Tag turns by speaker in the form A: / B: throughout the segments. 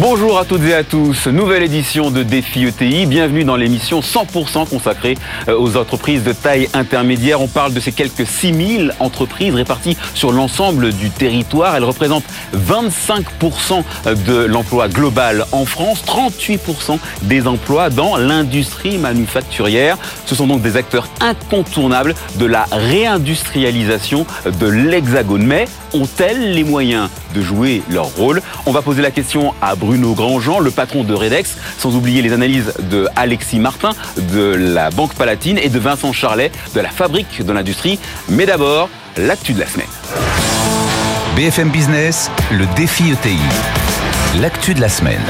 A: Bonjour à toutes et à tous, nouvelle édition de Défi ETI. Bienvenue dans l'émission 100% consacrée euh, aux entreprises de taille intermédiaire. On parle de ces quelques 6000 entreprises réparties sur l'ensemble du territoire. Elles représentent 25% de l'emploi global en France, 38% des emplois dans l'industrie manufacturière. Ce sont donc des acteurs incontournables de la réindustrialisation de l'Hexagone. Mais ont-elles les moyens de jouer leur rôle? On va poser la question à Bruno Grandjean, le patron de Redex, sans oublier les analyses de Alexis Martin de la Banque Palatine et de Vincent Charlet de la Fabrique de l'Industrie. Mais d'abord, l'actu de la semaine.
B: BFM Business, le défi ETI. L'actu de la semaine.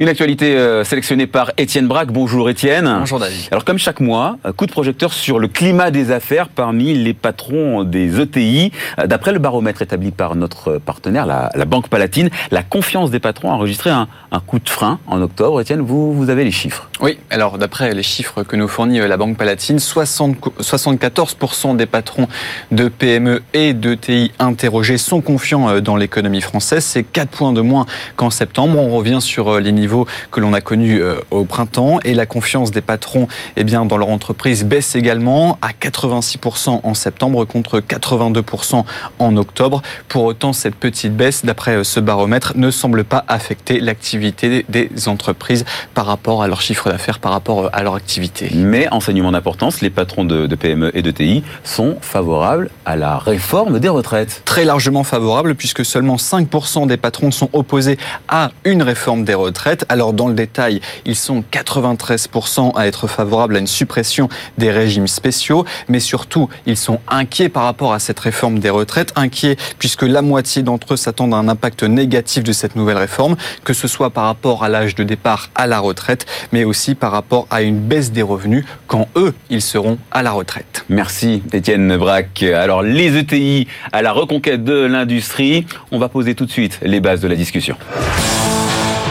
A: Une actualité euh, sélectionnée par Étienne Braque. Bonjour Étienne.
C: Bonjour David.
A: Alors comme chaque mois, coup de projecteur sur le climat des affaires parmi les patrons des ETI. D'après le baromètre établi par notre partenaire, la, Banque Palatine, la confiance des patrons a enregistré un, coup de frein en octobre. Étienne, vous, vous avez les chiffres
C: Oui, alors d'après les chiffres que nous fournit euh, la Banque Palatine, 60, 74% des patrons de PME et d'ETI interrogés sont confiants euh, dans l'économie française. C'est 4 points de moins qu'en septembre. On revient sur les niveaux que l'on a connu euh, au printemps et la confiance des patrons eh bien, dans leur entreprise baisse également à 86% en septembre contre 82% en octobre. Pour autant, cette petite baisse, d'après euh, ce baromètre, ne semble pas affecter l'activité des entreprises par rapport à leur chiffre d'affaires, par rapport euh, à leur activité.
A: Mais, enseignement d'importance, les patrons de, de PME et de TI sont favorables à la réforme des retraites.
C: Très largement favorables, puisque seulement 5% des patrons sont opposés à une réforme des retraites. Alors dans le détail, ils sont 93% à être favorables à une suppression des régimes spéciaux, mais surtout, ils sont inquiets par rapport à cette réforme des retraites, inquiets puisque la moitié d'entre eux s'attendent à un impact négatif de cette nouvelle réforme, que ce soit par rapport à l'âge de départ à la retraite, mais aussi par rapport à une baisse des revenus quand eux, ils seront à la retraite.
A: Merci Étienne Braque. Alors les ETI à la reconquête de l'industrie, on va poser tout de suite les bases de la discussion.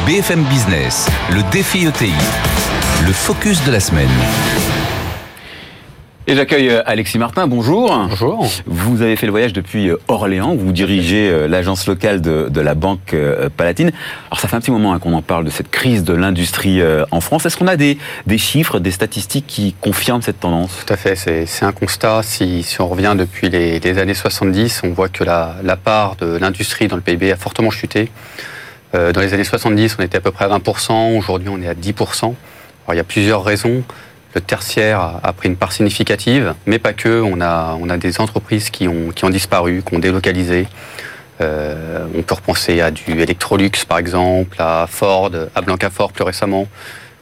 B: BFM Business, le défi ETI, le focus de la semaine.
A: Et j'accueille euh, Alexis Martin, bonjour.
C: Bonjour.
A: Vous avez fait le voyage depuis euh, Orléans, vous dirigez euh, l'agence locale de, la Banque Palatine. Alors ça fait un petit moment hein, qu'on en parle de cette crise de l'industrie en France. Est-ce qu'on a des, chiffres, des statistiques qui confirment cette tendance?
D: Tout à fait, c'est un constat. Si, on revient depuis les, années 70, on voit que la, la part de l'industrie dans le PIB a fortement chuté. Euh, dans les années 70, on était à peu près à 20%, aujourd'hui on est à 10%. Alors, il y a plusieurs raisons. Le tertiaire a, pris une part significative, mais pas que. On a, on a des entreprises qui ont, qui ont disparu, qui ont délocalisé. Euh, on peut repenser à du Electrolux par exemple, à Ford, à Blancafort plus récemment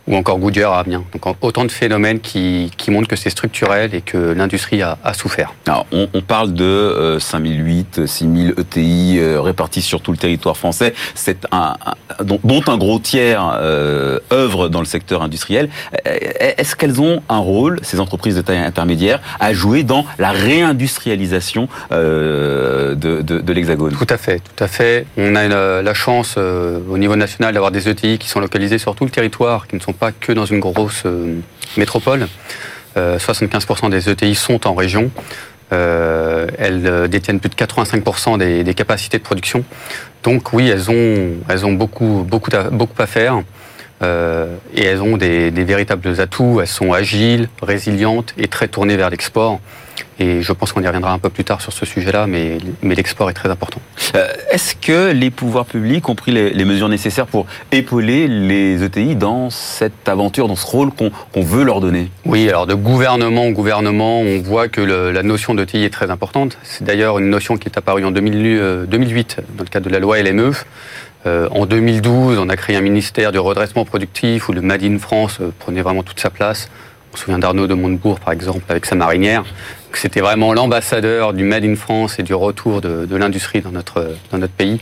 D: ou encore Goodyear à Amiens. Donc autant de phénomènes qui, qui montrent que c'est structurel et que l'industrie a, a, souffert.
A: Alors, on, on, parle de euh, 5008, 6000 ETI euh, répartis sur tout le territoire français, c'est un, dont, un gros tiers euh, œuvre dans le secteur industriel. Euh, est-ce qu'elles ont un rôle, ces entreprises de taille intermédiaire, à jouer dans la réindustrialisation euh, de, de, de l'Hexagone?
D: Tout à fait, tout à fait. On a la chance euh, au niveau national d'avoir des ETI qui sont localisés sur tout le territoire, qui ne sont pas que dans une grosse euh, métropole. 75% euh, des ETI sont en région. Euh, elles détiennent plus de 85% des, capacités de production. Donc oui, elles ont, elles ont beaucoup, beaucoup, à, beaucoup à faire. et elles ont des, des, véritables atouts. Elles sont agiles, résilientes et très tournées vers l'export. Et je pense qu'on y reviendra un peu plus tard sur ce sujet-là, mais, mais l'export est très important.
A: Euh, est-ce que les pouvoirs publics ont pris les, mesures nécessaires pour épauler les ETI dans cette aventure, dans ce rôle qu'on veut leur donner?
D: Oui, alors de gouvernement en gouvernement, on voit que la notion d'ETI est très importante. C'est d'ailleurs une notion qui est apparue en 2008 euh, dans le cadre de la loi LME. Euh, en 2012, on a créé un ministère du redressement productif où le Made in France prenait vraiment toute sa place. On se souvient d'Arnaud de Montebourg, par exemple, avec sa marinière. C'était vraiment l'ambassadeur du Made in France et du retour de, l'industrie dans notre, dans notre pays.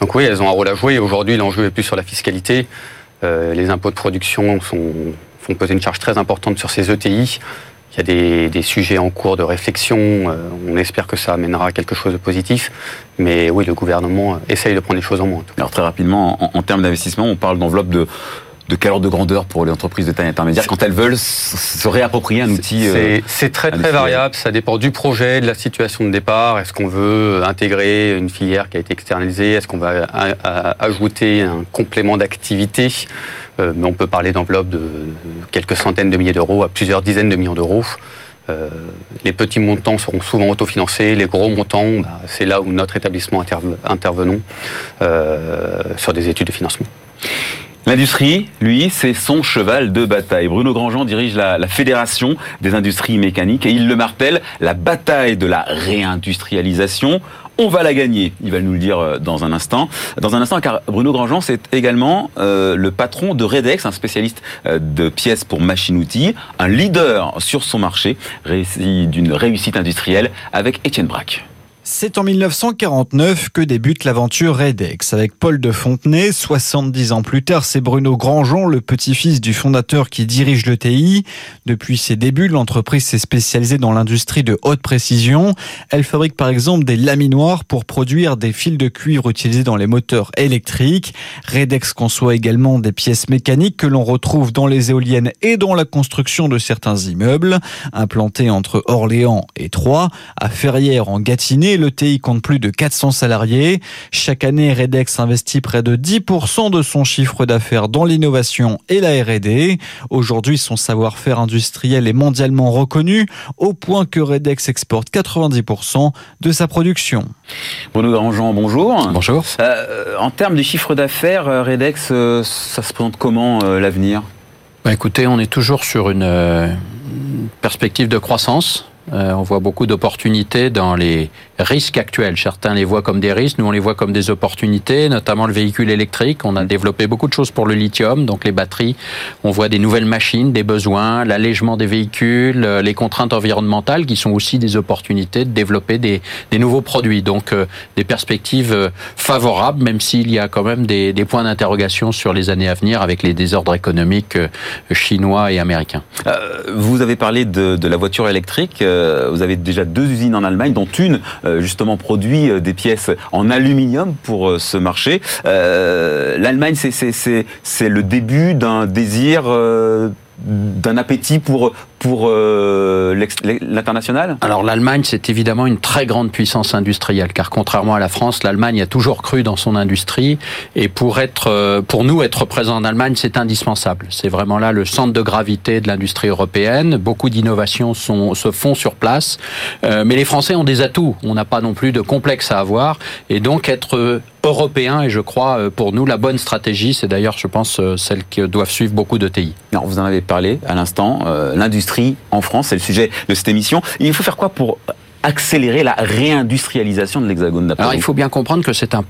D: Donc oui, elles ont un rôle à jouer. Aujourd'hui, l'enjeu est plus sur la fiscalité. Euh, les impôts de production font peser une charge très importante sur ces ETI. Il y a des, des sujets en cours de réflexion. Euh, on espère que ça amènera à quelque chose de positif. Mais oui, le gouvernement essaye de prendre les choses en main.
A: Alors très rapidement, en, en termes d'investissement, on parle d'enveloppe de de quel ordre de grandeur pour les entreprises de taille intermédiaire quand elles veulent se réapproprier un outil
D: C'est très très variable, ça dépend du projet, de la situation de départ. Est-ce qu'on veut intégrer une filière qui a été externalisée? Est-ce qu'on va ajouter un complément d'activité? Mais on peut parler d'enveloppes de quelques centaines de milliers d'euros à plusieurs dizaines de millions d'euros. Euh, les petits montants seront souvent autofinancés, les gros montants, bah, c'est là où notre établissement intervenons euh, sur des études de financement.
A: L'industrie, lui, c'est son cheval de bataille. Bruno Grandjean dirige la, Fédération des industries mécaniques et il le martèle, la bataille de la réindustrialisation on va la gagner. Il va nous le dire euh, dans un instant. Dans un instant, car Bruno Grandjean, c'est également euh, le patron de Redex, un spécialiste euh, de pièces pour machines-outils, un leader sur son marché, récit d'une réussite industrielle avec Étienne Braque.
E: C'est en 1949 que débute l'aventure Redex avec Paul de Fontenay. 70 ans plus tard, c'est Bruno Grandjean, le petit-fils du fondateur qui dirige le TI. Depuis ses débuts, l'entreprise s'est spécialisée dans l'industrie de haute précision. Elle fabrique par exemple des laminoirs pour produire des fils de cuivre utilisés dans les moteurs électriques. Redex conçoit également des pièces mécaniques que l'on retrouve dans les éoliennes et dans la construction de certains immeubles. Implanté entre Orléans et Troyes, à Ferrières en Gâtinais, le TI compte plus de 400 salariés. Chaque année, Redex investit près de 10% de son chiffre d'affaires dans l'innovation et la R&D. Aujourd'hui, son savoir-faire industriel est mondialement reconnu au point que Redex exporte 90% de sa production.
A: Bruno Grandjean, bonjour.
E: Bonjour.
A: Euh, en termes de chiffre d'affaires, euh, Redex, euh, ça se présente comment l'avenir?
F: Bah, Écoutez, on est toujours sur une perspective de croissance. on voit beaucoup d'opportunités dans les risques actuels. Certains les voient comme des risques, nous on les voit comme des opportunités, notamment le véhicule électrique. On a développé beaucoup de choses pour le lithium, donc les batteries. On voit des nouvelles machines, des besoins, l'allègement des véhicules, euh, les contraintes environnementales qui sont aussi des opportunités de développer des, des nouveaux produits. Donc euh, des perspectives euh, favorables, même s'il y a quand même des, des points d'interrogation sur les années à venir avec les désordres économiques chinois et américains.
A: vous avez parlé de, de, la voiture électrique. vous avez déjà deux usines en Allemagne, dont une euh, justement produit euh, des pièces en aluminium pour euh, ce marché. L'Allemagne, c'est le début d'un désir d'un appétit pour pour euh, l'international?
F: Alors l'Allemagne, c'est évidemment une très grande puissance industrielle, car contrairement à la France, l'Allemagne a toujours cru dans son industrie, et pour être, euh, pour nous, être présent en Allemagne, c'est indispensable. C'est vraiment là le centre de gravité de l'industrie européenne. Beaucoup d'innovations se font sur place, euh, mais les Français ont des atouts. On n'a pas non plus de complexe à avoir, et donc être européen et je crois pour nous la bonne stratégie. C'est d'ailleurs, je pense, celle que doivent suivre beaucoup de TI.
A: Alors, vous en avez parlé à l'instant. L'industrie en France, c'est le sujet de cette émission. il faut faire quoi pour accélérer la réindustrialisation de l'Hexagone
F: Alors il faut bien comprendre que c'est un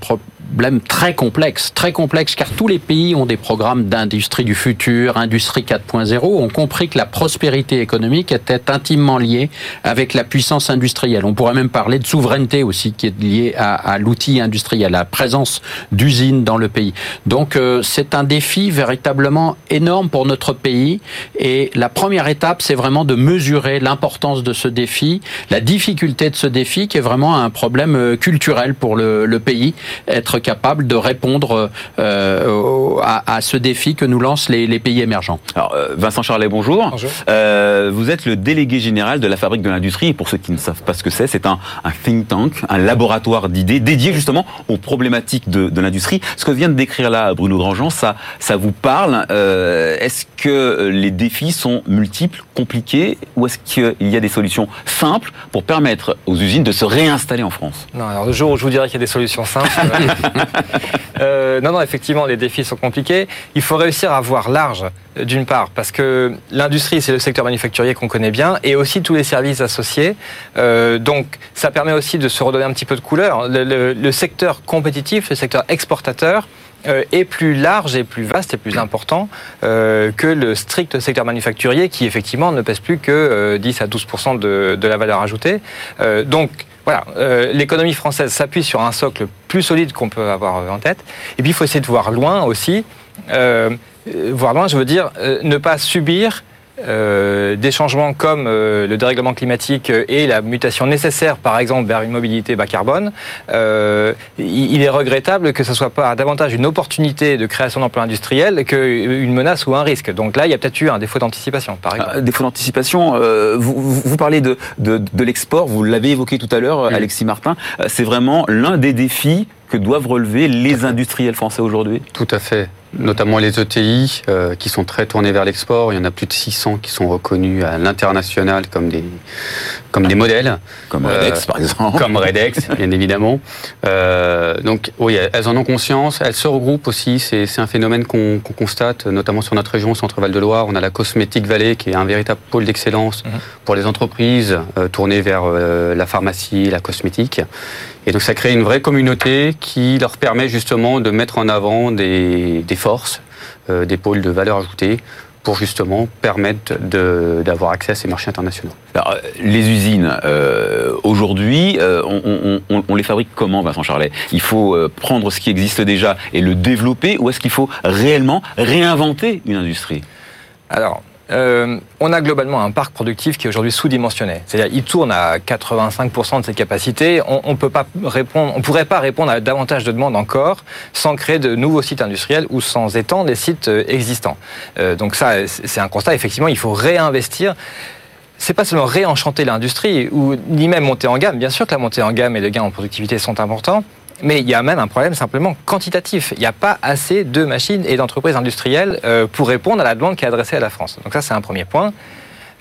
F: problème très complexe, très complexe, car tous les pays ont des programmes d'industrie du futur, industrie 4.0, ont compris que la prospérité économique était intimement liée avec la puissance industrielle. On pourrait même parler de souveraineté aussi, qui est liée à, l'outil industriel, à la présence d'usines dans le pays. Donc euh, c'est un défi véritablement énorme pour notre pays, et la première étape, c'est vraiment de mesurer l'importance de ce défi, la difficulté de ce défi, qui est vraiment un problème euh, culturel pour le, le pays, être capable de répondre euh, à, ce défi que nous lancent les, pays émergents.
A: Alors, euh, Vincent Charlet, bonjour.
F: bonjour.
A: Euh, vous êtes le délégué général de la Fabrique de l'Industrie. Et pour ceux qui ne savent pas ce que c'est, c'est un, think tank, un laboratoire d'idées dédié justement aux problématiques de, l'industrie. Ce que vient de décrire là Bruno Grandjean, ça, ça vous parle. est-ce que les défis sont multiples, compliqués, ou est-ce qu'il y a des solutions simples pour permettre aux usines de se réinstaller en France?
G: Non, alors le jour où je vous dirais qu'il y a des solutions simples, euh, non, non, effectivement, les défis sont compliqués. Il faut réussir à voir large, euh, d'une part, parce que l'industrie, c'est le secteur manufacturier qu'on connaît bien, et aussi tous les services associés. Euh, donc, ça permet aussi de se redonner un petit peu de couleur. Le, secteur compétitif, le secteur exportateur, est plus large et plus vaste et plus important que le strict secteur manufacturier qui effectivement ne pèse plus que 10 à 12 de, de, la valeur ajoutée. donc voilà, euh, l'économie française s'appuie sur un socle plus solide qu'on peut avoir en tête. Et puis il faut essayer de voir loin aussi. Euh, voir loin, je veux dire, euh, ne pas subir euh, des changements comme euh, le dérèglement climatique et la mutation nécessaire, par exemple, vers une mobilité bas carbone, euh, il est regrettable que ce soit pas davantage une opportunité de création d'emplois industriels qu'une menace ou un risque. Donc là, il y a peut-être eu un défaut d'anticipation, par exemple.
A: Ah, défaut d'anticipation. vous, vous, parlez de, de, de l'export. Vous l'avez évoqué tout à l'heure, Alexis Martin. C'est vraiment l'un des défis que doivent relever les industriels français aujourd'hui?
D: Tout à fait notamment les ETI euh, qui sont très tournés vers l'export. Il y en a plus de 600 qui sont reconnus à l'international comme des, comme des modèles.
A: Comme Redex, euh, par exemple.
D: Comme Redex, bien évidemment. Euh, donc, oui, elles en ont conscience. Elles se regroupent aussi. C'est un phénomène qu'on constate, notamment sur notre région, Centre-Val de Loire. On a la Cosmétique Vallée, qui est un véritable pôle d'excellence mhm. pour les entreprises tournées vers la pharmacie, la cosmétique. Et donc, ça crée une vraie communauté qui leur permet justement de mettre en avant des, des forces, euh, des pôles de valeur ajoutée pour justement permettre d'avoir accès à ces marchés internationaux.
A: Alors, les usines, euh, aujourd'hui, euh, on, on, on, les fabrique comment, Vincent Charlet? Il faut prendre ce qui existe déjà et le développer, ou est-ce qu'il faut réellement réinventer une industrie?
G: Alors, euh, on a globalement un parc productif qui est aujourd'hui sous-dimensionné. C'est-à-dire, il tourne à 85% de ses capacités. On ne peut pas répondre, on pourrait pas répondre à davantage de demandes encore sans créer de nouveaux sites industriels ou sans étendre les sites euh, existants. Euh, donc ça, c'est un constat. Effectivement, il faut réinvestir c'est pas seulement réenchanter l'industrie ou ni même monter en gamme. Bien sûr que la montée en gamme et le gain en productivité sont importants, mais il y a même un problème simplement quantitatif. Il n'y a pas assez de machines et d'entreprises industrielles euh, pour répondre à la demande qui est adressée à la France. Donc ça, c'est un premier point.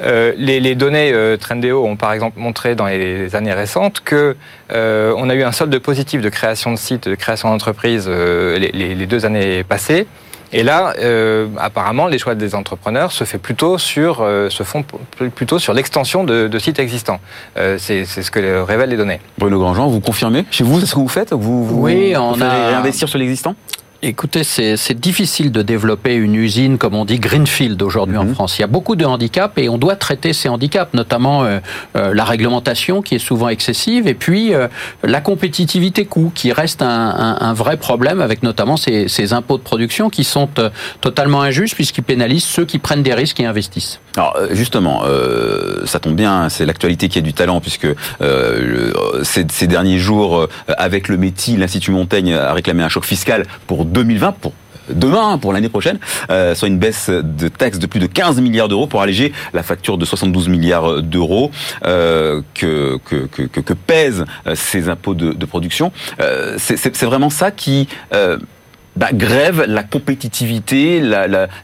G: Euh, les, données euh, Trendéo ont par exemple montré dans les années récentes que on a eu un solde positif de création de sites, de création d'entreprises les, deux années passées. Et là, euh, apparemment, les choix des entrepreneurs se fait plutôt sur, euh, se font plutôt sur l'extension de, de, sites existants. Euh, c'est ce que révèlent les données.
A: Bruno Grandjean, vous confirmez Chez vous, c'est ce que vous faites? Vous, vous
F: oui, on a
A: réinvestir sur l'existant?
F: Écoutez, c'est difficile de développer une usine, comme on dit, Greenfield aujourd'hui en mhm. France. Il y a beaucoup de handicaps et on doit traiter ces handicaps, notamment euh, euh, la réglementation qui est souvent excessive et puis euh, la compétitivité coût qui reste un, un, un, vrai problème avec notamment ces, ces impôts de production qui sont totalement injustes puisqu'ils pénalisent ceux qui prennent des risques et investissent.
A: Alors justement, ça tombe bien, c'est l'actualité qui a du talent puisque ces, ces, derniers jours, avec le métier, l'Institut Montaigne a réclamé un choc fiscal pour 2020 pour demain, pour l'année prochaine, euh, soit une baisse de taxes de plus de 15 milliards d'euros pour alléger la facture de 72 milliards d'euros euh, que, que, que, pèsent euh, ces impôts de, production. C'est vraiment ça qui bah, grève la compétitivité,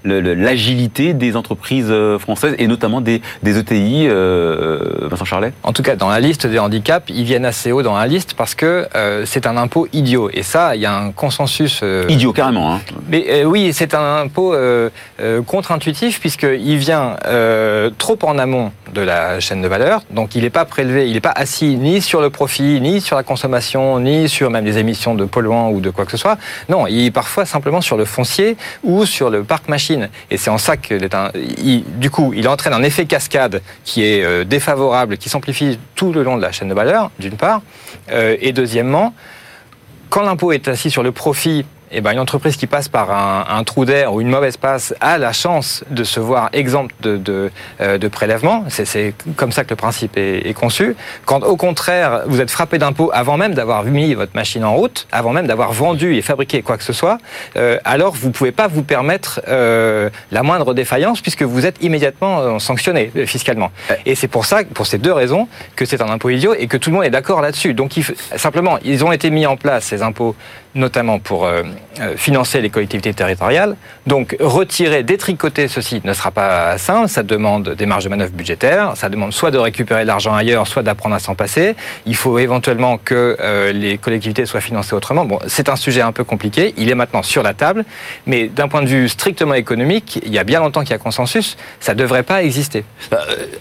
A: l'agilité la, des entreprises euh, françaises et notamment des, des ETI. Euh, Vincent Charlet?
G: En tout cas, dans la liste des handicaps, ils viennent assez haut dans la liste parce que euh, c'est un impôt idiot. Et ça, il y a un consensus.
A: Euh, idiot, carrément. Hein.
G: Mais oui, c'est un impôt contre-intuitif puisqu'il vient trop en amont de la chaîne de valeur. Donc, il n'est pas prélevé, il n'est pas assis ni sur le profit, ni sur la consommation, ni sur même les émissions de polluants ou de quoi que ce soit. Non, il parfois simplement sur le foncier ou sur le parc machine. Et c'est en ça que, du coup, il entraîne un effet cascade qui est euh, défavorable, qui s'amplifie tout le long de la chaîne de valeur, d'une part. Euh, et deuxièmement, quand l'impôt est assis sur le profit eh ben, une entreprise qui passe par un, trou d'air ou une mauvaise passe a la chance de se voir exempte de, de, euh, de prélèvement. C'est comme ça que le principe est, conçu. Quand au contraire, vous êtes frappé d'impôt avant même d'avoir mis votre machine en route, avant même d'avoir vendu et fabriqué quoi que ce soit, euh, alors vous ne pouvez pas vous permettre euh, la moindre défaillance puisque vous êtes immédiatement sanctionné fiscalement. Et c'est pour ça, pour ces deux raisons, que c'est un impôt idiot et que tout le monde est d'accord là-dessus. Donc il, simplement, ils ont été mis en place ces impôts notamment pour euh, euh, financer les collectivités territoriales. Donc retirer, détricoter ceci ne sera pas simple, ça demande des marges de manœuvre budgétaires, ça demande soit de récupérer de l'argent ailleurs, soit d'apprendre à s'en passer. Il faut éventuellement que euh, les collectivités soient financées autrement. Bon, c'est un sujet un peu compliqué, il est maintenant sur la table, mais d'un point de vue strictement économique, il y a bien longtemps qu'il y a consensus, ça ne devrait pas exister.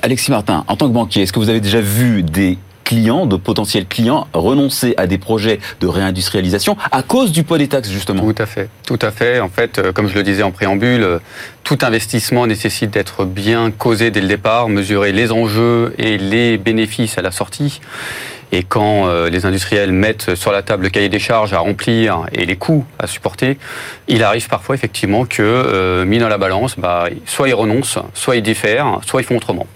A: Alexis Martin, en tant que banquier, est-ce que vous avez déjà vu des clients, de potentiels clients, renoncer à des projets de réindustrialisation à cause du poids des taxes, justement.
D: Tout à fait. Tout à fait. En fait, euh, comme je le disais en préambule, euh, tout investissement nécessite d'être bien causé dès le départ, mesurer les enjeux et les bénéfices à la sortie. Et quand euh, les industriels mettent sur la table le cahier des charges à remplir et les coûts à supporter, il arrive parfois effectivement que, mis dans la balance, bah, soit ils renoncent, soit ils diffèrent, soit ils font autrement.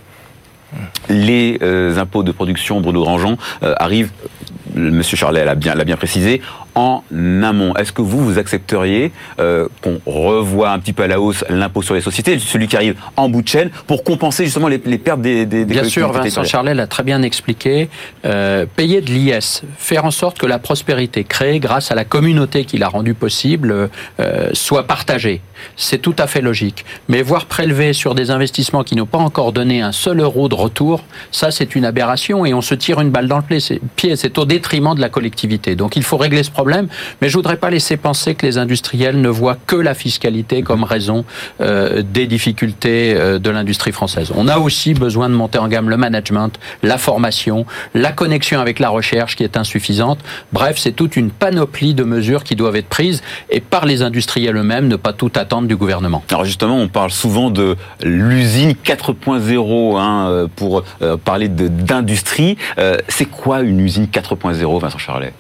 A: Les euh, impôts de production, Bruno Grandjean, euh, arrivent, Monsieur Charlet l'a bien précisé, en amont. Est-ce que vous, vous accepteriez euh, qu'on revoie un petit peu à la hausse l'impôt sur les sociétés, celui qui arrive en bout de chaîne, pour compenser justement les, les pertes des, des, des
F: Bien sûr, Vincent Charlet l'a très bien expliqué. Euh, payer de l'IS, faire en sorte que la prospérité créée grâce à la communauté qui l'a rendue possible euh, soit partagée. C'est tout à fait logique. Mais voir prélever sur des investissements qui n'ont pas encore donné un seul euro de retour, ça c'est une aberration et on se tire une balle dans le pied. C'est au détriment de la collectivité. Donc il faut régler ce problème. Mais je voudrais pas laisser penser que les industriels ne voient que la fiscalité comme raison euh, des difficultés euh, de l'industrie française. On a aussi besoin de monter en gamme le management, la formation, la connexion avec la recherche qui est insuffisante. Bref, c'est toute une panoplie de mesures qui doivent être prises et par les industriels eux-mêmes, ne pas tout attendre du gouvernement.
A: Alors justement, on parle souvent de l'usine 4.0 hein, euh, pour parler d'industrie. C'est quoi une usine 4.0, Vincent Charlet?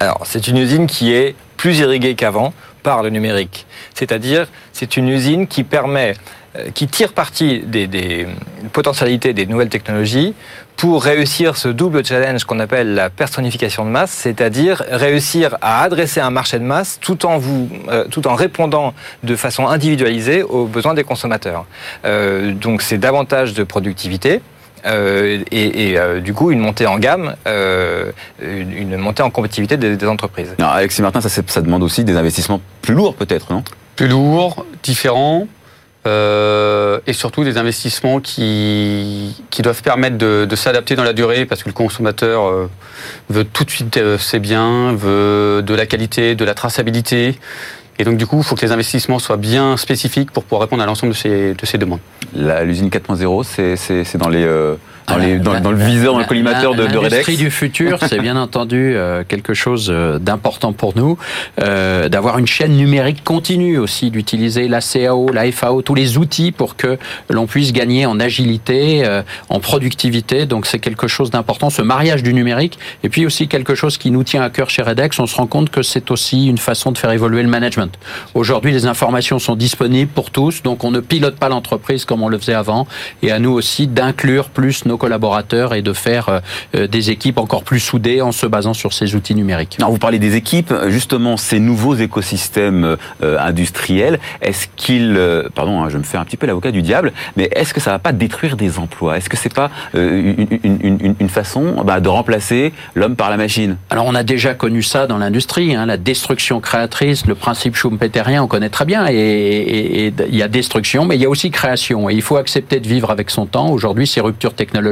G: Alors, c'est une usine qui est plus irriguée qu'avant par le numérique. C'est-à-dire, c'est une usine qui permet, euh, qui tire parti des, des potentialités des nouvelles technologies pour réussir ce double challenge qu'on appelle la personnification de masse, c'est-à-dire réussir à adresser un marché de masse tout en vous, euh, tout en répondant de façon individualisée aux besoins des consommateurs. Euh, donc, c'est davantage de productivité. Euh, et, et, euh, du coup une montée en gamme, euh, une, montée en compétitivité des, des entreprises.
A: Alors, Alexis Martin, ça, demande aussi des investissements plus lourds peut-être, non?
D: Plus lourd, différent, euh, et surtout des investissements qui, qui doivent permettre de, de s'adapter dans la durée parce que le consommateur veut tout de suite ses biens, veut de la qualité, de la traçabilité. Et donc du coup, il faut que les investissements soient bien spécifiques pour pouvoir répondre à l'ensemble de ces, de ces demandes.
A: L'usine 4.0, c'est- c'est c'est dans les... euh, dans, les, dans, dans le viseur, dans le collimateur de, de Redex
F: L'industrie du futur, c'est bien entendu euh, quelque chose euh, d'important pour nous, euh, d'avoir une chaîne numérique continue aussi, d'utiliser la CAO, la FAO, tous les outils pour que l'on puisse gagner en agilité, euh, en productivité. Donc c'est quelque chose d'important, ce mariage du numérique. Et puis aussi quelque chose qui nous tient à cœur chez Redex, on se rend compte que c'est aussi une façon de faire évoluer le management. Aujourd'hui, les informations sont disponibles pour tous, donc on ne pilote pas l'entreprise comme on le faisait avant. Et à nous aussi d'inclure plus nos collaborateurs et de faire euh, euh, des équipes encore plus soudées en se basant sur ces outils numériques.
A: Alors, vous parlez des équipes, justement, ces nouveaux écosystèmes euh, industriels, est-ce qu'ils, pardon, hein, je me fais un petit peu l'avocat du diable, mais est-ce que ça va pas détruire des emplois? Est-ce que c'est pas une, une- une- une façon bah, de remplacer l'homme par la machine?
F: Alors on a déjà connu ça dans l'industrie, hein, la destruction créatrice, le principe schumpeterien, on connaît très bien. Et il y a destruction, mais il y a aussi création. Et il faut accepter de vivre avec son temps. Aujourd'hui, ces ruptures technologiques,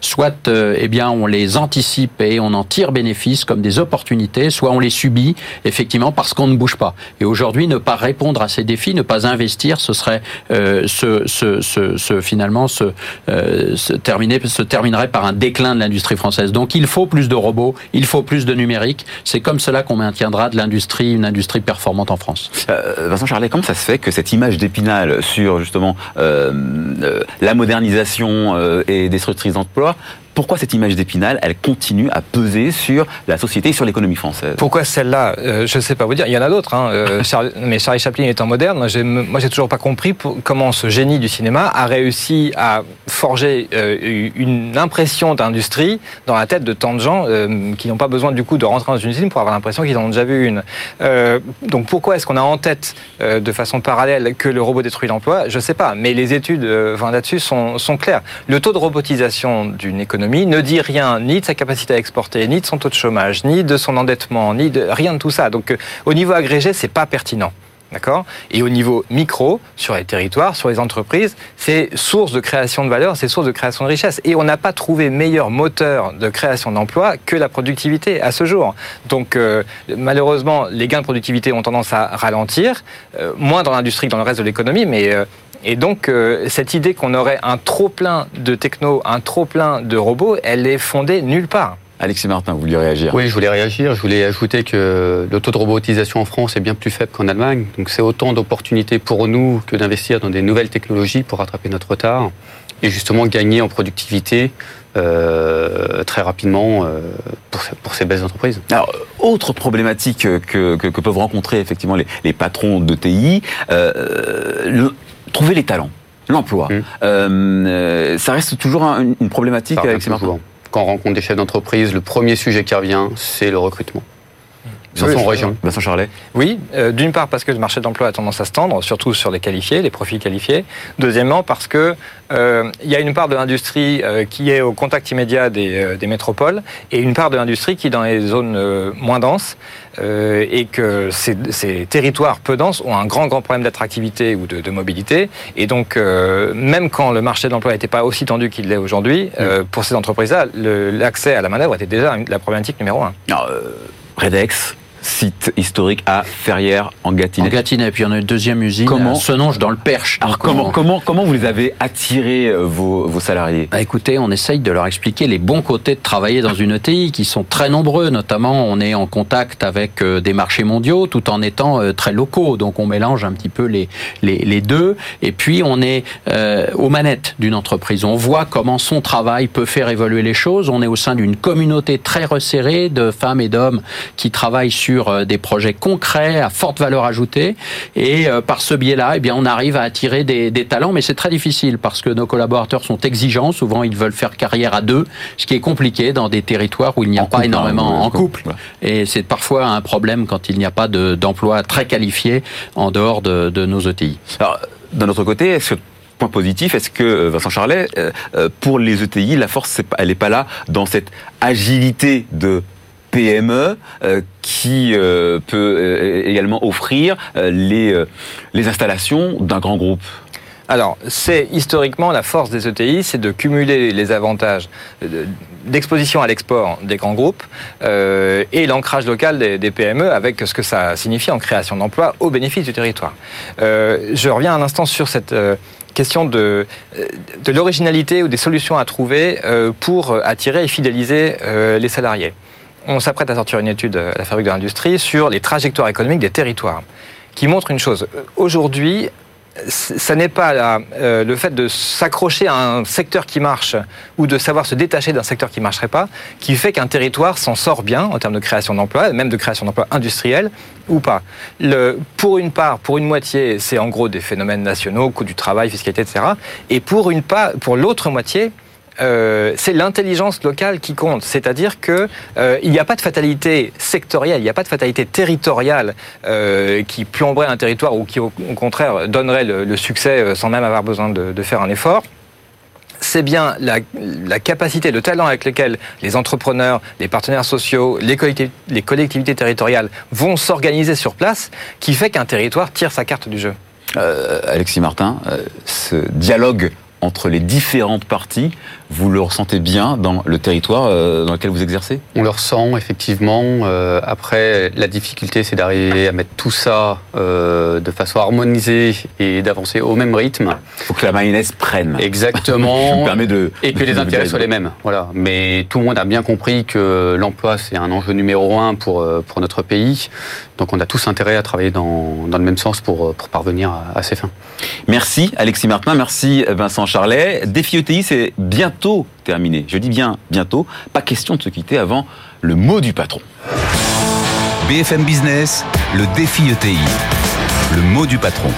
F: soit euh, eh bien on les anticipe et on en tire bénéfice comme des opportunités, soit on les subit effectivement parce qu'on ne bouge pas. Et aujourd'hui, ne pas répondre à ces défis, ne pas investir, ce serait euh, se, se, se- finalement se, euh, se terminer se terminerait par un déclin de l'industrie française. Donc il faut plus de robots, il faut plus de numérique. C'est comme cela qu'on maintiendra de l'industrie, une industrie performante en France.
A: Euh, Vincent Charlet, comment ça se fait que cette image d'épinal sur justement euh, la modernisation et destructrice d'emplois, pourquoi cette image d'épinal, elle continue à peser sur la société et sur l'économie française
G: Pourquoi celle-là euh, Je ne sais pas vous dire. Il y en a d'autres. Hein. Euh, mais Charlie Chaplin étant moderne, moi j'ai, toujours pas compris comment ce génie du cinéma a réussi à forger euh, une impression d'industrie dans la tête de tant de gens qui n'ont pas besoin du coup de rentrer dans une usine pour avoir l'impression qu'ils en ont déjà vu une. Donc pourquoi est-ce qu'on a en tête de façon parallèle que le robot détruit l'emploi? Je ne sais pas. Mais les études enfin, là-dessus sont, sont claires. Le taux de robotisation d'une économie ne dit rien ni de sa capacité à exporter, ni de son taux de chômage, ni de son endettement, ni de rien de tout ça. Donc euh, au niveau agrégé, c'est pas pertinent. D'accord Et au niveau micro, sur les territoires, sur les entreprises, c'est source de création de valeur, c'est source de création de richesse. Et on n'a pas trouvé meilleur moteur de création d'emplois que la productivité à ce jour. Donc euh, malheureusement, les gains de productivité ont tendance à ralentir, euh, moins dans l'industrie que dans le reste de l'économie, mais euh, et donc, cette idée qu'on aurait un trop-plein de techno, un trop-plein de robots, elle est fondée nulle part.
A: Alexis Martin, vous vouliez réagir
D: Oui, je voulais réagir. Je voulais ajouter que le taux de robotisation en France est bien plus faible qu'en Allemagne. Donc c'est autant d'opportunités pour nous que d'investir dans des nouvelles technologies pour rattraper notre retard. et justement gagner en productivité euh, très rapidement euh, pour, pour, ces belles entreprises.
A: Alors, autre problématique que, que, que peuvent rencontrer effectivement les, les patrons de TI, euh, trouver les talents, l'emploi. Mmh. Euh, ça reste toujours un, une problématique avec ces
D: Quand on rencontre des chefs d'entreprise, le premier sujet qui revient, c'est le recrutement.
A: Vincent, région. Vincent Charlet
G: Oui, euh, d'une part parce que le marché de l'emploi a tendance à se tendre, surtout sur les qualifiés, les profils qualifiés. Deuxièmement parce que euh, il y a une part de l'industrie euh, qui est au contact immédiat des, euh, des, métropoles et une part de l'industrie qui est dans les zones euh, moins denses euh, et que ces, ces, territoires peu denses ont un grand grand problème d'attractivité ou de, de, mobilité et donc même quand le marché de l'emploi n'était pas aussi tendu qu'il l'est aujourd'hui, mmh. pour ces entreprises-là, l'accès à la main-d'œuvre était déjà la problématique numéro un.
A: Alors, Redex, site historique à Ferrières en Gâtinais.
F: En Gâtinais, puis on a une deuxième usine comment, à Senonge dans le Perche.
A: Alors comment, comment, comment vous les avez attirés euh, vos, vos salariés?
F: Bah Écoutez, on essaye de leur expliquer les bons côtés de travailler dans une ETI qui sont très nombreux. Notamment, on est en contact avec euh, des marchés mondiaux tout en étant euh, très locaux. Donc on mélange un petit peu les, les, les deux. Et puis on est euh, aux manettes d'une entreprise. On voit comment son travail peut faire évoluer les choses. On est au sein d'une communauté très resserrée de femmes et d'hommes qui travaillent sur sur euh, des projets concrets à forte valeur ajoutée. Et euh, par ce biais-là, eh bien, on arrive à attirer des, des talents, mais c'est très difficile parce que nos collaborateurs sont exigeants. Souvent, ils veulent faire carrière à deux, ce qui est compliqué dans des territoires où il n'y a en pas couple, énormément hein, en couple. Et c'est parfois un problème quand il n'y a pas d'emploi de, très qualifié en dehors de, de nos ETI.
A: Alors, d'un autre côté, est-ce que point positif, est-ce que euh, Vincent Charlet, pour les ETI, la force, elle n'est pas là dans cette agilité de PME euh, qui euh, peut euh, également offrir les, les installations d'un grand groupe
G: alors, c'est historiquement la force des ETI, c'est de cumuler les avantages d'exposition à l'export des grands groupes et l'ancrage local des, PME avec ce que ça signifie en création d'emplois au bénéfice du territoire. Je reviens un instant sur cette question de, de l'originalité ou des solutions à trouver pour attirer et fidéliser les salariés on s'apprête à sortir une étude à la Fabrique de l'Industrie sur les trajectoires économiques des territoires, qui montre une chose. Aujourd'hui, ça n'est pas euh, le fait de s'accrocher à un secteur qui marche ou de savoir se détacher d'un secteur qui ne marcherait pas qui fait qu'un territoire s'en sort bien en termes de création d'emplois, même de création d'emplois industriels ou pas. Pour une part, pour une moitié, c'est en gros des phénomènes nationaux, coût du travail, fiscalité, etc. Et pour une part, pour l'autre moitié, euh, c'est l'intelligence locale qui compte. C'est-à-dire qu'il euh, n'y a pas de fatalité sectorielle, il n'y a pas de fatalité territoriale euh, qui plomberait un territoire ou qui, au, contraire, donnerait le, le, succès euh, sans même avoir besoin de, de faire un effort c'est bien la, la, capacité, le talent avec lequel les entrepreneurs, les partenaires sociaux, les collectivités, les collectivités territoriales vont s'organiser sur place qui fait qu'un territoire tire sa carte du jeu.
A: Euh, Alexis Martin, euh, ce dialogue entre les différentes parties, vous le ressentez bien dans le territoire euh, dans lequel vous exercez?
D: On le ressent effectivement. Euh, après, la difficulté, c'est d'arriver à mettre tout ça euh, de façon harmonisée et d'avancer au même rythme.
A: Il faut que la mayonnaise prenne.
D: Exactement.
A: permet de,
D: et que
A: de,
D: les intérêts soient les mêmes. Voilà. Mais tout le monde a bien compris que l'emploi, c'est un enjeu numéro un pour, pour notre pays. Donc on a tous intérêt à travailler dans, dans le même sens pour, pour parvenir à, à ces fins.
A: Merci Alexis Martin, merci Vincent Charlet. Défi ETI, c'est bientôt terminé. Je dis bien bientôt. Pas question de se quitter avant le mot du patron.
B: BFM Business, le défi ETI. Le mot du patron.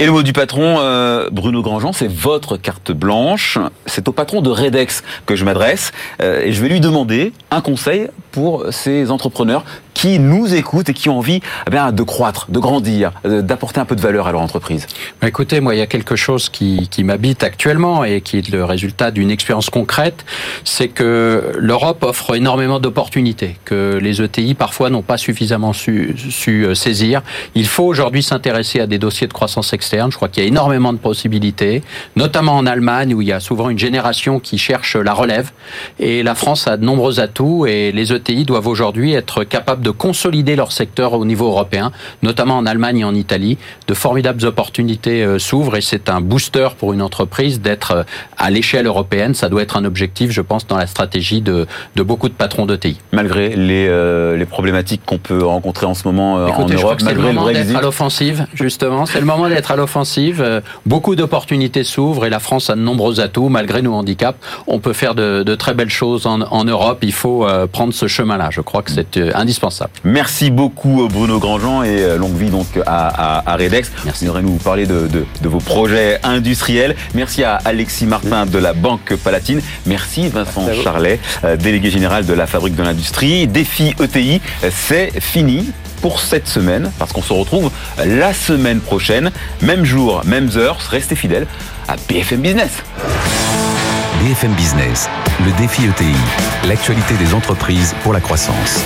A: Et le mot du patron, euh, Bruno Grandjean, c'est votre carte blanche. C'est au patron de Redex que je m'adresse. Euh, et je vais lui demander un conseil pour ces entrepreneurs qui nous écoutent et qui ont envie eh de croître, de grandir, d'apporter un peu de valeur à leur entreprise
F: Écoutez, moi, il y a quelque chose qui, qui m'habite actuellement et qui est le résultat d'une expérience concrète, c'est que l'Europe offre énormément d'opportunités que les ETI parfois n'ont pas suffisamment su, su euh, saisir. Il faut aujourd'hui s'intéresser à des dossiers de croissance externe. Je crois qu'il y a énormément de possibilités, notamment en Allemagne où il y a souvent une génération qui cherche la relève et la France a de nombreux atouts et les ETI doivent aujourd'hui être capables de consolider leur secteur au niveau européen, notamment en Allemagne et en Italie. De formidables opportunités euh, s'ouvrent et c'est un booster pour une entreprise d'être euh, à l'échelle européenne. Ça doit être un objectif, je pense, dans la stratégie de, de beaucoup de patrons d'ETI.
A: Malgré les, euh, les problématiques qu'on peut rencontrer en ce moment en Europe,
F: malgré le, le moment d'être à l'offensive, justement. C'est le moment d'être à l'offensive. Beaucoup d'opportunités s'ouvrent et la France a de nombreux atouts. Malgré nos handicaps, on peut faire de, de très belles choses en, en Europe. Il faut prendre ce chemin-là. Je crois que c'est indispensable.
A: Merci beaucoup Bruno Grandjean et longue vie donc à, à, à Redex. Merci. Vous nous parler de, de, de, vos projets industriels. Merci à Alexis Martin de la Banque Palatine. Merci Vincent Charlet, euh, délégué général de la Fabrique de l'Industrie. Défi ETI, c'est fini pour cette semaine, parce qu'on se retrouve la semaine prochaine, même jour, même heure. Restez fidèles à BFM Business.
B: BFM Business, le défi ETI, l'actualité des entreprises pour la croissance.